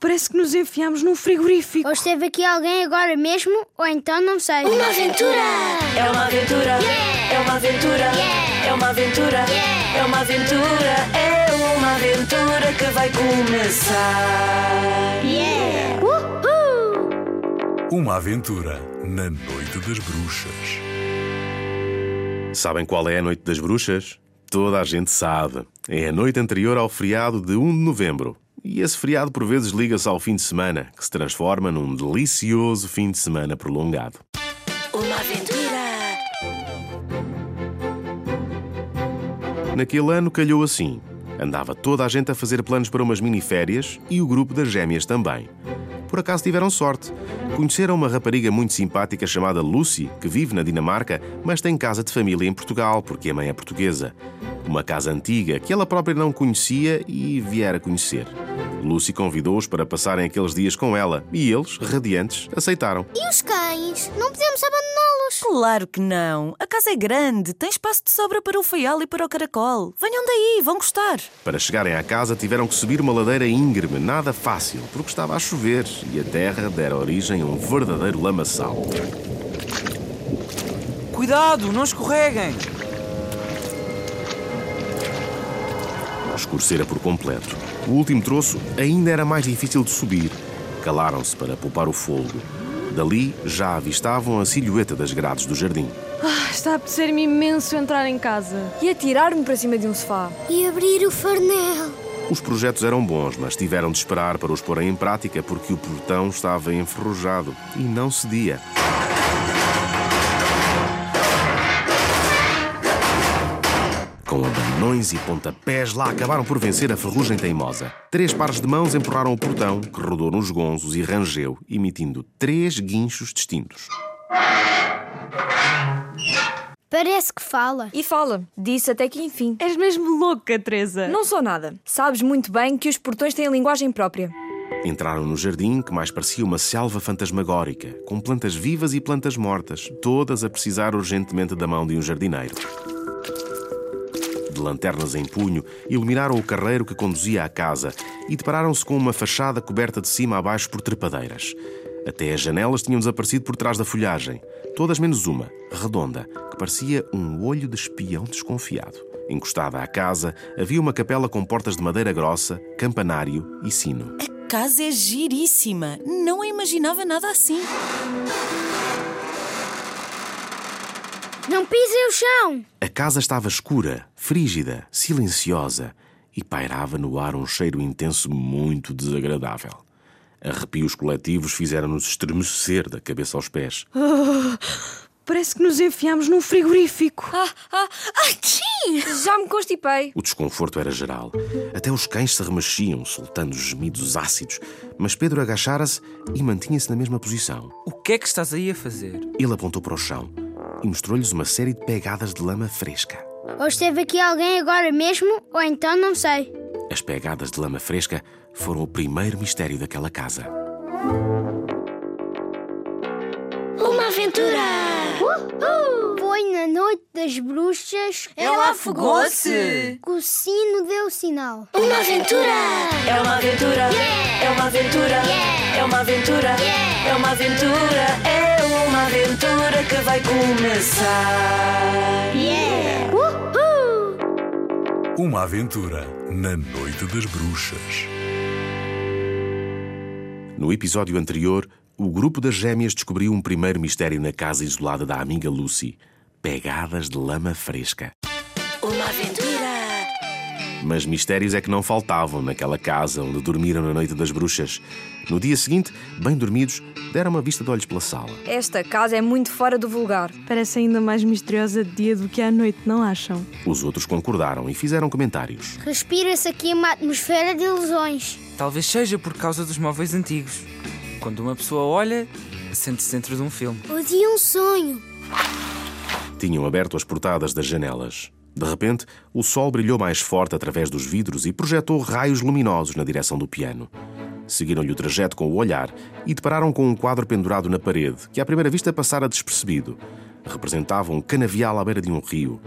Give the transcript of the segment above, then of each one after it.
Parece que nos enfiamos num frigorífico. Ou esteve aqui alguém agora mesmo, ou então não sei. Uma aventura! É uma aventura! É uma aventura! É uma aventura! É uma aventura! É uma aventura que vai começar! Yeah! Uma aventura na Noite das Bruxas. Sabem qual é a Noite das Bruxas? Toda a gente sabe. É a noite anterior ao feriado de 1 de novembro. E esse feriado por vezes liga-se ao fim de semana, que se transforma num delicioso fim de semana prolongado. Uma aventura! Naquele ano calhou assim. Andava toda a gente a fazer planos para umas mini-férias e o grupo das gêmeas também. Por acaso tiveram sorte. Conheceram uma rapariga muito simpática chamada Lucy, que vive na Dinamarca, mas tem casa de família em Portugal, porque a mãe é portuguesa. Uma casa antiga que ela própria não conhecia e viera conhecer. Lucy convidou-os para passarem aqueles dias com ela e eles, radiantes, aceitaram. E os cães? Não podemos abandoná-los. Claro que não. A casa é grande, tem espaço de sobra para o feial e para o caracol. Venham daí, vão gostar. Para chegarem à casa tiveram que subir uma ladeira íngreme, nada fácil, porque estava a chover e a terra dera origem a um verdadeiro lamaçal. Cuidado, não escorreguem! Escurecera por completo. O último troço ainda era mais difícil de subir. Calaram-se para poupar o fogo. Dali já avistavam a silhueta das grades do jardim. Ah, está a apetecer-me imenso entrar em casa. E atirar-me para cima de um sofá. E abrir o farnel. Os projetos eram bons, mas tiveram de esperar para os porem em prática porque o portão estava enferrujado e não cedia. Com abanões e pontapés, lá acabaram por vencer a ferrugem teimosa. Três pares de mãos empurraram o portão, que rodou nos gonzos e rangeu, emitindo três guinchos distintos. Parece que fala. E fala. Disse até que enfim. És mesmo louca, Teresa. Não sou nada. Sabes muito bem que os portões têm linguagem própria. Entraram no jardim, que mais parecia uma selva fantasmagórica, com plantas vivas e plantas mortas, todas a precisar urgentemente da mão de um jardineiro. De lanternas em punho, iluminaram o carreiro que conduzia à casa e depararam-se com uma fachada coberta de cima a baixo por trepadeiras. Até as janelas tinham desaparecido por trás da folhagem, todas menos uma, redonda, que parecia um olho de espião desconfiado. Encostada à casa, havia uma capela com portas de madeira grossa, campanário e sino. A casa é giríssima. Não imaginava nada assim. Não pisem o chão. A casa estava escura, frígida, silenciosa e pairava no ar um cheiro intenso muito desagradável. Arrepios coletivos fizeram-nos estremecer da cabeça aos pés. Parece que nos enfiamos num frigorífico. Ah, ah, aqui! Já me constipei. O desconforto era geral. Até os cães se remexiam, soltando gemidos ácidos. Mas Pedro agachara-se e mantinha-se na mesma posição. O que é que estás aí a fazer? Ele apontou para o chão e mostrou-lhes uma série de pegadas de lama fresca. Ou esteve aqui alguém agora mesmo, ou então não sei. As pegadas de lama fresca foram o primeiro mistério daquela casa. Uma aventura! Foi na noite das bruxas Ela afogou-se. que o sino deu sinal. Uma aventura! É uma aventura! É uma aventura! É uma aventura! É uma aventura! É uma aventura que vai começar! Yeah! Uma aventura na Noite das Bruxas. No episódio anterior, o grupo das gêmeas descobriu um primeiro mistério na casa isolada da amiga Lucy: pegadas de lama fresca. Mas mistérios é que não faltavam naquela casa onde dormiram na noite das bruxas. No dia seguinte, bem dormidos, deram uma vista de olhos pela sala. Esta casa é muito fora do vulgar. Parece ainda mais misteriosa de dia do que à noite, não acham? Os outros concordaram e fizeram comentários. Respira-se aqui uma atmosfera de ilusões. Talvez seja por causa dos móveis antigos. Quando uma pessoa olha, Sente-se dentro de um filme. O dia um sonho. Tinham aberto as portadas das janelas. De repente, o sol brilhou mais forte através dos vidros e projetou raios luminosos na direção do piano. Seguiram-lhe o trajeto com o olhar e depararam com um quadro pendurado na parede, que à primeira vista passara despercebido. Representava um canavial à beira de um rio.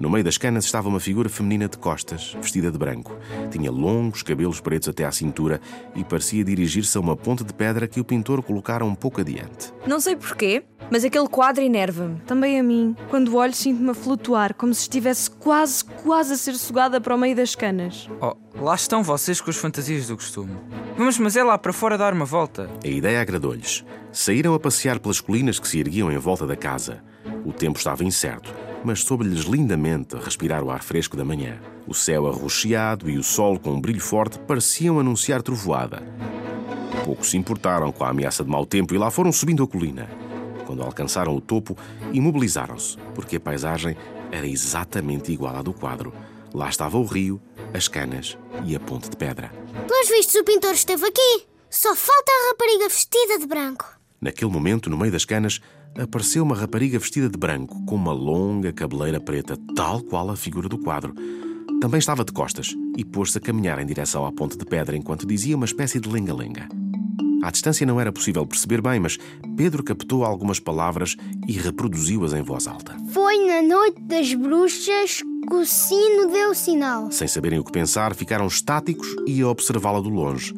No meio das canas estava uma figura feminina de costas, vestida de branco. Tinha longos cabelos pretos até à cintura e parecia dirigir-se a uma ponte de pedra que o pintor colocara um pouco adiante. Não sei porquê, mas aquele quadro enerva-me. Também a mim. Quando olho, sinto-me a flutuar, como se estivesse quase, quase a ser sugada para o meio das canas. Oh, lá estão vocês com as fantasias do costume. Vamos, mas é lá para fora dar uma volta. A ideia agradou-lhes. Saíram a passear pelas colinas que se erguiam em volta da casa. O tempo estava incerto, mas soube-lhes lindamente respirar o ar fresco da manhã. O céu arroxeado e o sol com um brilho forte pareciam anunciar trovoada. Pouco se importaram com a ameaça de mau tempo e lá foram subindo a colina. Quando alcançaram o topo, imobilizaram-se, porque a paisagem era exatamente igual à do quadro. Lá estava o rio, as canas e a ponte de pedra. Pelos vistos, o pintor esteve aqui. Só falta a rapariga vestida de branco. Naquele momento, no meio das canas, apareceu uma rapariga vestida de branco, com uma longa cabeleira preta, tal qual a figura do quadro. Também estava de costas e pôs-se a caminhar em direção à ponte de pedra enquanto dizia uma espécie de lenga-lenga. À distância não era possível perceber bem, mas Pedro captou algumas palavras e reproduziu-as em voz alta. Foi na noite das bruxas que o sino deu sinal. Sem saberem o que pensar, ficaram estáticos e a observá-la do longe.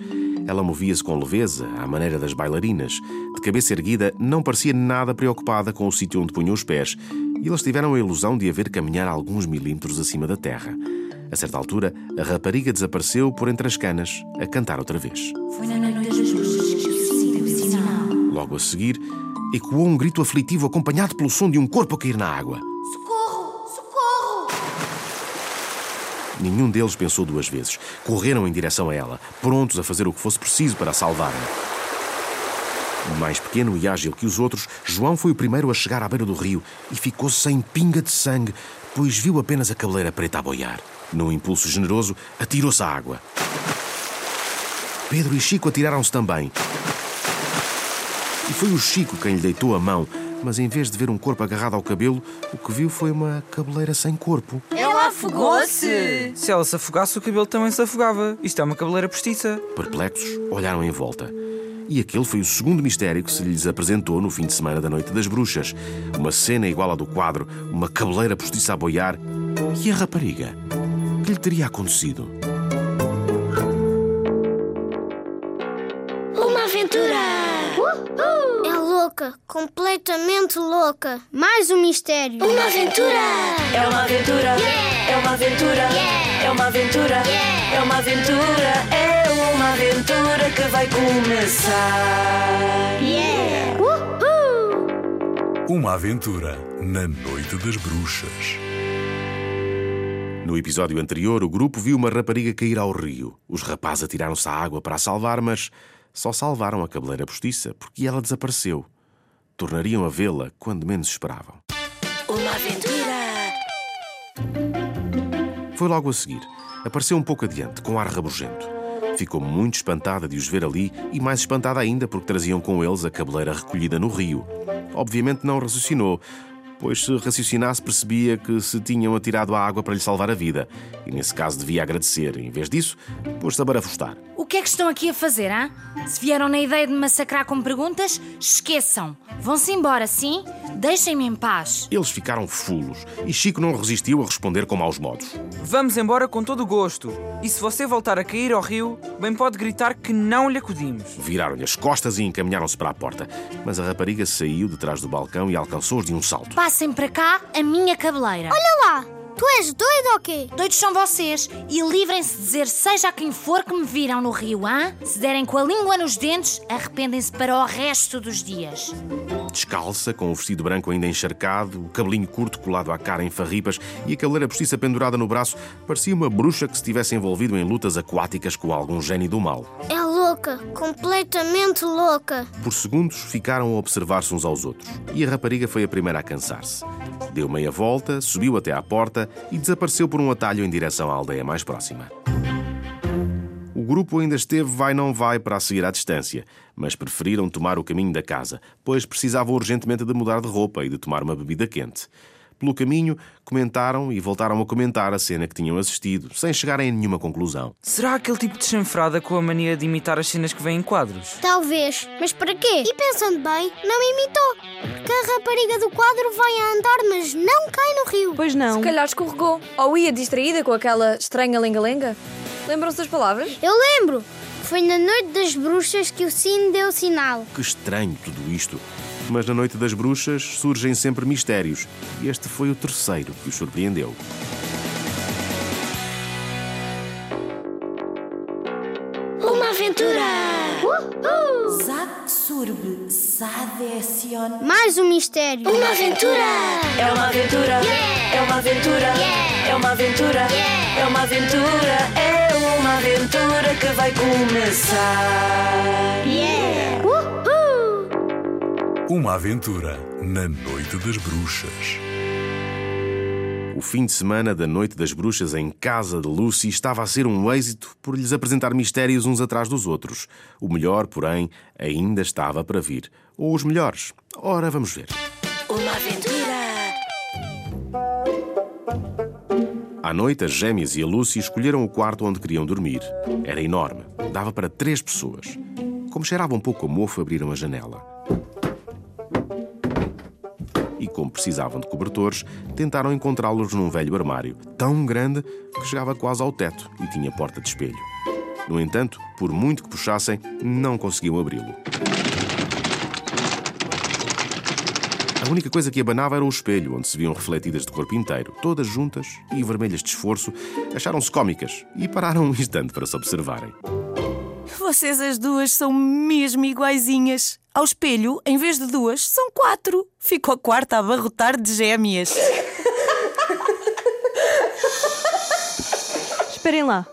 Ela movia-se com leveza, à maneira das bailarinas. De cabeça erguida, não parecia nada preocupada com o sítio onde punham os pés, e eles tiveram a ilusão de a ver caminhar alguns milímetros acima da terra. A certa altura, a rapariga desapareceu por entre as canas, a cantar outra vez. Foi na noite das Logo a seguir, ecoou um grito aflitivo acompanhado pelo som de um corpo a cair na água. Socorro! Socorro! Nenhum deles pensou duas vezes. Correram em direção a ela, prontos a fazer o que fosse preciso para a salvarem. Mais pequeno e ágil que os outros, João foi o primeiro a chegar à beira do rio e ficou sem pinga de sangue, pois viu apenas a cabeleira preta a boiar. Num impulso generoso, atirou-se à água. Pedro e Chico atiraram-se também. E foi o Chico quem lhe deitou a mão, mas em vez de ver um corpo agarrado ao cabelo, o que viu foi uma cabeleira sem corpo. Ela afogou-se! Se ela se afogasse, o cabelo também se afogava. Isto é uma cabeleira postiça. Perplexos, olharam em volta. E aquele foi o segundo mistério que se lhes apresentou no fim de semana da Noite das Bruxas. Uma cena igual à do quadro, uma cabeleira postiça a boiar. E a rapariga? Que lhe teria acontecido? Louca, completamente louca. Mais um mistério. Uma aventura! É uma aventura, é uma aventura, é uma aventura, é uma aventura, é uma aventura que vai começar. Uhul! Uma aventura na Noite das Bruxas. No episódio anterior, o grupo viu uma rapariga cair ao rio. Os rapazes atiraram-se à água para a salvar, mas só salvaram a cabeleira postiça porque ela desapareceu. Tornariam a vê-la quando menos esperavam. Uma aventura. Foi logo a seguir. Apareceu um pouco adiante, com ar rabugento. Ficou muito espantada de os ver ali e mais espantada ainda porque traziam com eles a cabeleira recolhida no rio. Obviamente não raciocinou, pois se raciocinasse percebia que se tinham atirado à água para lhe salvar a vida e nesse caso devia agradecer. Em vez disso, pôs-se a barafustar. O que é que estão aqui a fazer, hã? Se vieram na ideia de me massacrar com perguntas, esqueçam. Vão-se embora, sim? Deixem-me em paz. Eles ficaram fulos e Chico não resistiu a responder com maus modos. Vamos embora com todo o gosto. E se você voltar a cair ao rio, bem pode gritar que não lhe acudimos. Viraram-lhe as costas e encaminharam-se para a porta, mas a rapariga saiu de trás do balcão e alcançou-os de um salto. Passem para cá a minha cabeleira. Olha lá! Tu és doido ou quê? Doidos são vocês e livrem-se de dizer seja quem for que me viram no rio, hã? Se derem com a língua nos dentes, arrependem-se para o resto dos dias. Descalça, com o vestido branco ainda encharcado, o cabelinho curto colado à cara em farripas e a cabeleira postiça pendurada no braço, parecia uma bruxa que se tivesse envolvido em lutas aquáticas com algum gênio do mal. É louca, completamente louca. Por segundos ficaram a observar-se uns aos outros e a rapariga foi a primeira a cansar-se. Deu meia volta, subiu até à porta e desapareceu por um atalho em direção à aldeia mais próxima. O grupo ainda esteve vai não vai para a seguir à distância, mas preferiram tomar o caminho da casa, pois precisavam urgentemente de mudar de roupa e de tomar uma bebida quente. Pelo caminho, comentaram e voltaram a comentar a cena que tinham assistido, sem chegarem a nenhuma conclusão. Será aquele tipo de chanfrada com a mania de imitar as cenas que vêm em quadros? Talvez, mas para quê? E pensando bem, não imitou. Porque a rapariga do quadro vai a andar, mas não cai no rio. Pois não. Se calhar escorregou. Ou ia distraída com aquela estranha lenga-lenga. Lembram-se das palavras? Eu lembro. Foi na noite das bruxas que o sino deu sinal. Que estranho tudo isto. Mas na Noite das Bruxas surgem sempre mistérios, e este foi o terceiro que os surpreendeu. Uma aventura! Zack Surbe Sadesion. Mais um mistério. Uma aventura! É uma aventura! É uma aventura! É uma aventura! É uma aventura! É uma aventura que vai começar! Uhul! Uma aventura na Noite das Bruxas. O fim de semana da Noite das Bruxas em casa de Lucy estava a ser um êxito por lhes apresentar mistérios uns atrás dos outros. O melhor, porém, ainda estava para vir. Ou os melhores. Ora, vamos ver. Uma aventura! À noite, as gêmeas e a Lucy escolheram o quarto onde queriam dormir. Era enorme. Dava para três pessoas. Como cheirava um pouco a mofo, abriram a janela. E como precisavam de cobertores, tentaram encontrá-los num velho armário, tão grande que chegava quase ao teto e tinha porta de espelho. No entanto, por muito que puxassem, não conseguiam abri-lo. A única coisa que abanava era o espelho, onde se viam refletidas de corpo inteiro, todas juntas e vermelhas de esforço, acharam-se cómicas e pararam um instante para se observarem. Vocês as duas são mesmo iguaizinhas. Ao espelho, em vez de duas, são quatro. Fico a quarta a abarrotar de gêmeas. Esperem lá.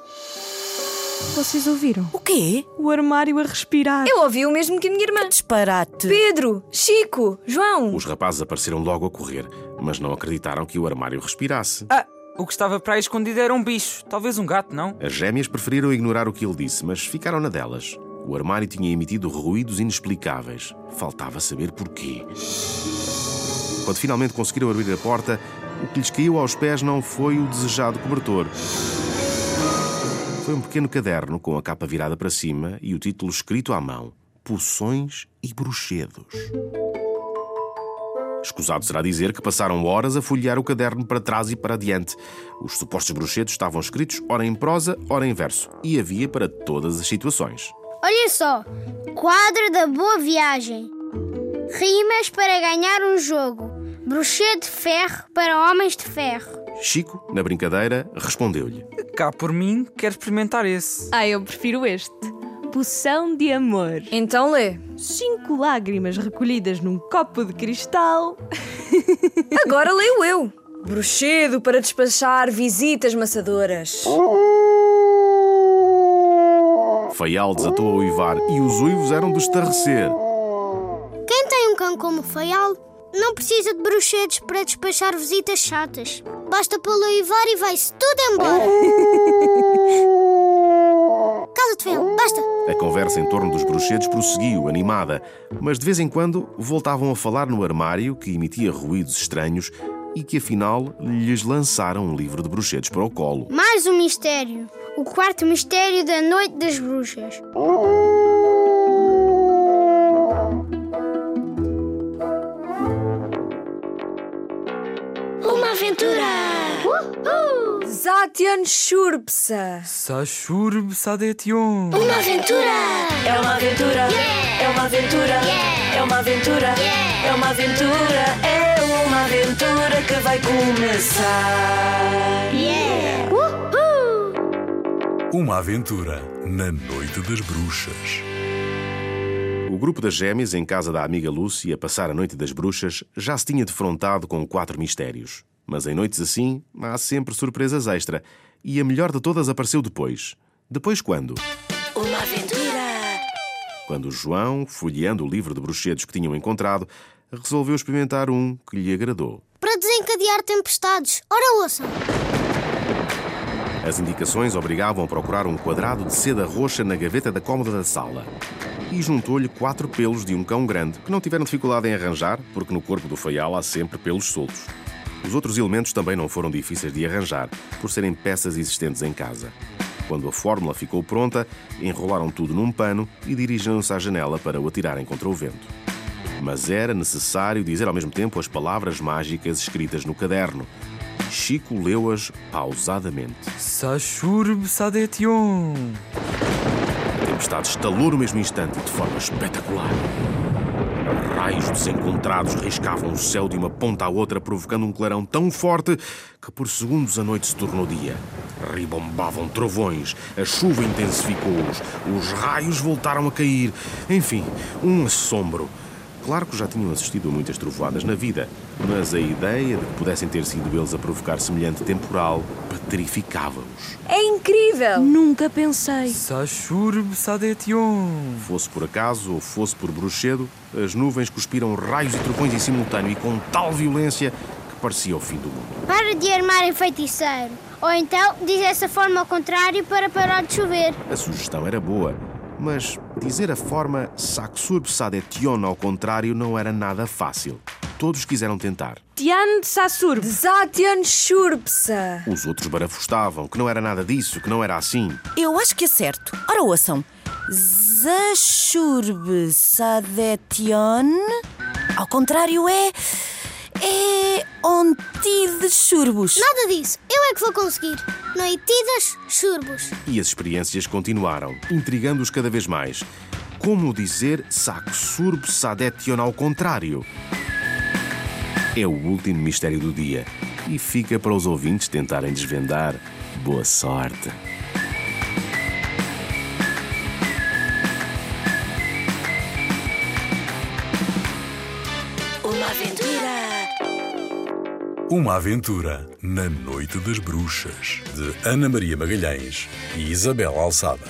Vocês ouviram? O quê? O armário a respirar. Eu ouvi o mesmo que a minha irmã. Disparate. Pedro, Chico, João. Os rapazes apareceram logo a correr, mas não acreditaram que o armário respirasse. Ah, o que estava para aí escondido era um bicho. Talvez um gato, não? As gêmeas preferiram ignorar o que ele disse, mas ficaram na delas. O armário tinha emitido ruídos inexplicáveis. Faltava saber porquê. Quando finalmente conseguiram abrir a porta, o que lhes caiu aos pés não foi o desejado cobertor. Foi um pequeno caderno com a capa virada para cima e o título escrito à mão: Poções e Bruxedos. Escusado será dizer que passaram horas a folhear o caderno para trás e para diante. Os supostos bruxedos estavam escritos ora em prosa, ora em verso, e havia para todas as situações. Olha só. Quadro da boa viagem. Rimas para ganhar um jogo. Bruxedo de ferro para homens de ferro. Chico, na brincadeira, respondeu-lhe: Cá por mim, quero experimentar esse. Ah, eu prefiro este. Poção de amor. Então lê. Cinco lágrimas recolhidas num copo de cristal. Agora leio eu. Bruxedo para despachar visitas maçadoras. Faial desatou a uivar e os uivos eram de estarrecer. Quem tem um cão como o Faial não precisa de bruxedos para despachar visitas chatas. Basta pô-lo a uivar e vai-se tudo embora. Cala-te, Faial, basta. A conversa em torno dos bruxedos prosseguiu, animada, mas de vez em quando voltavam a falar no armário que emitia ruídos estranhos e que afinal lhes lançaram um livro de bruxedos para o colo. Mais um mistério. O quarto mistério da Noite das Bruxas. Uma aventura! Zatian Shurpsa. Sashurb Sadetion. Uma aventura! É uma aventura! É uma aventura! É uma aventura! É uma aventura! É uma aventura que vai começar! Uhul! Uma aventura na Noite das Bruxas. O grupo das gêmeas, em casa da amiga Lucy, a passar a noite das bruxas, já se tinha defrontado com quatro mistérios. Mas em noites assim, há sempre surpresas extra. E a melhor de todas apareceu depois. Depois quando? Uma aventura! Quando João, folheando o livro de bruxedos que tinham encontrado, resolveu experimentar um que lhe agradou. Para desencadear tempestades. Ora ouçam. As indicações obrigavam a procurar um quadrado de seda roxa na gaveta da cômoda da sala. E juntou-lhe quatro pelos de um cão grande, que não tiveram dificuldade em arranjar, porque no corpo do feial há sempre pelos soltos. Os outros elementos também não foram difíceis de arranjar, por serem peças existentes em casa. Quando a fórmula ficou pronta, enrolaram tudo num pano e dirigiram-se à janela para o atirarem contra o vento. Mas era necessário dizer ao mesmo tempo as palavras mágicas escritas no caderno. Chico leu-as pausadamente. Sachurb Sadetion. A tempestade estalou no mesmo instante, de forma espetacular. Raios desencontrados riscavam o céu de uma ponta à outra, provocando um clarão tão forte que por segundos a noite se tornou dia. Ribombavam trovões, a chuva intensificou-os, os raios voltaram a cair. Enfim, um assombro. Claro que já tinham assistido a muitas trovoadas na vida, mas a ideia de que pudessem ter sido eles a provocar semelhante temporal petrificava-os. É incrível! Nunca pensei. Sachurb Sadetion. Fosse por acaso ou fosse por bruxedo, as nuvens cuspiram raios e trovões em simultâneo e com tal violência que parecia o fim do mundo. Para de armar em feiticeiro. Ou então diz essa forma ao contrário para parar de chover. A sugestão era boa, mas dizer a forma Saxurb Sadetion ao contrário não era nada fácil. Todos quiseram tentar. Tian Sassur. Zatian Shurpsa. Os outros barafustavam, que não era nada disso, que não era assim. Eu acho que é certo. Ora, ouçam. Zashurb Sadetion. Ao contrário, é. É. Onti de churbos. Nada disso. Eu é que vou conseguir. Noitidas, churbos. E as experiências continuaram, intrigando-os cada vez mais. Como dizer Saxurb Sadetion ao contrário? É o último mistério do dia e fica para os ouvintes tentarem desvendar. Boa sorte! Uma aventura na Noite das Bruxas, de Ana Maria Magalhães e Isabel Alçada.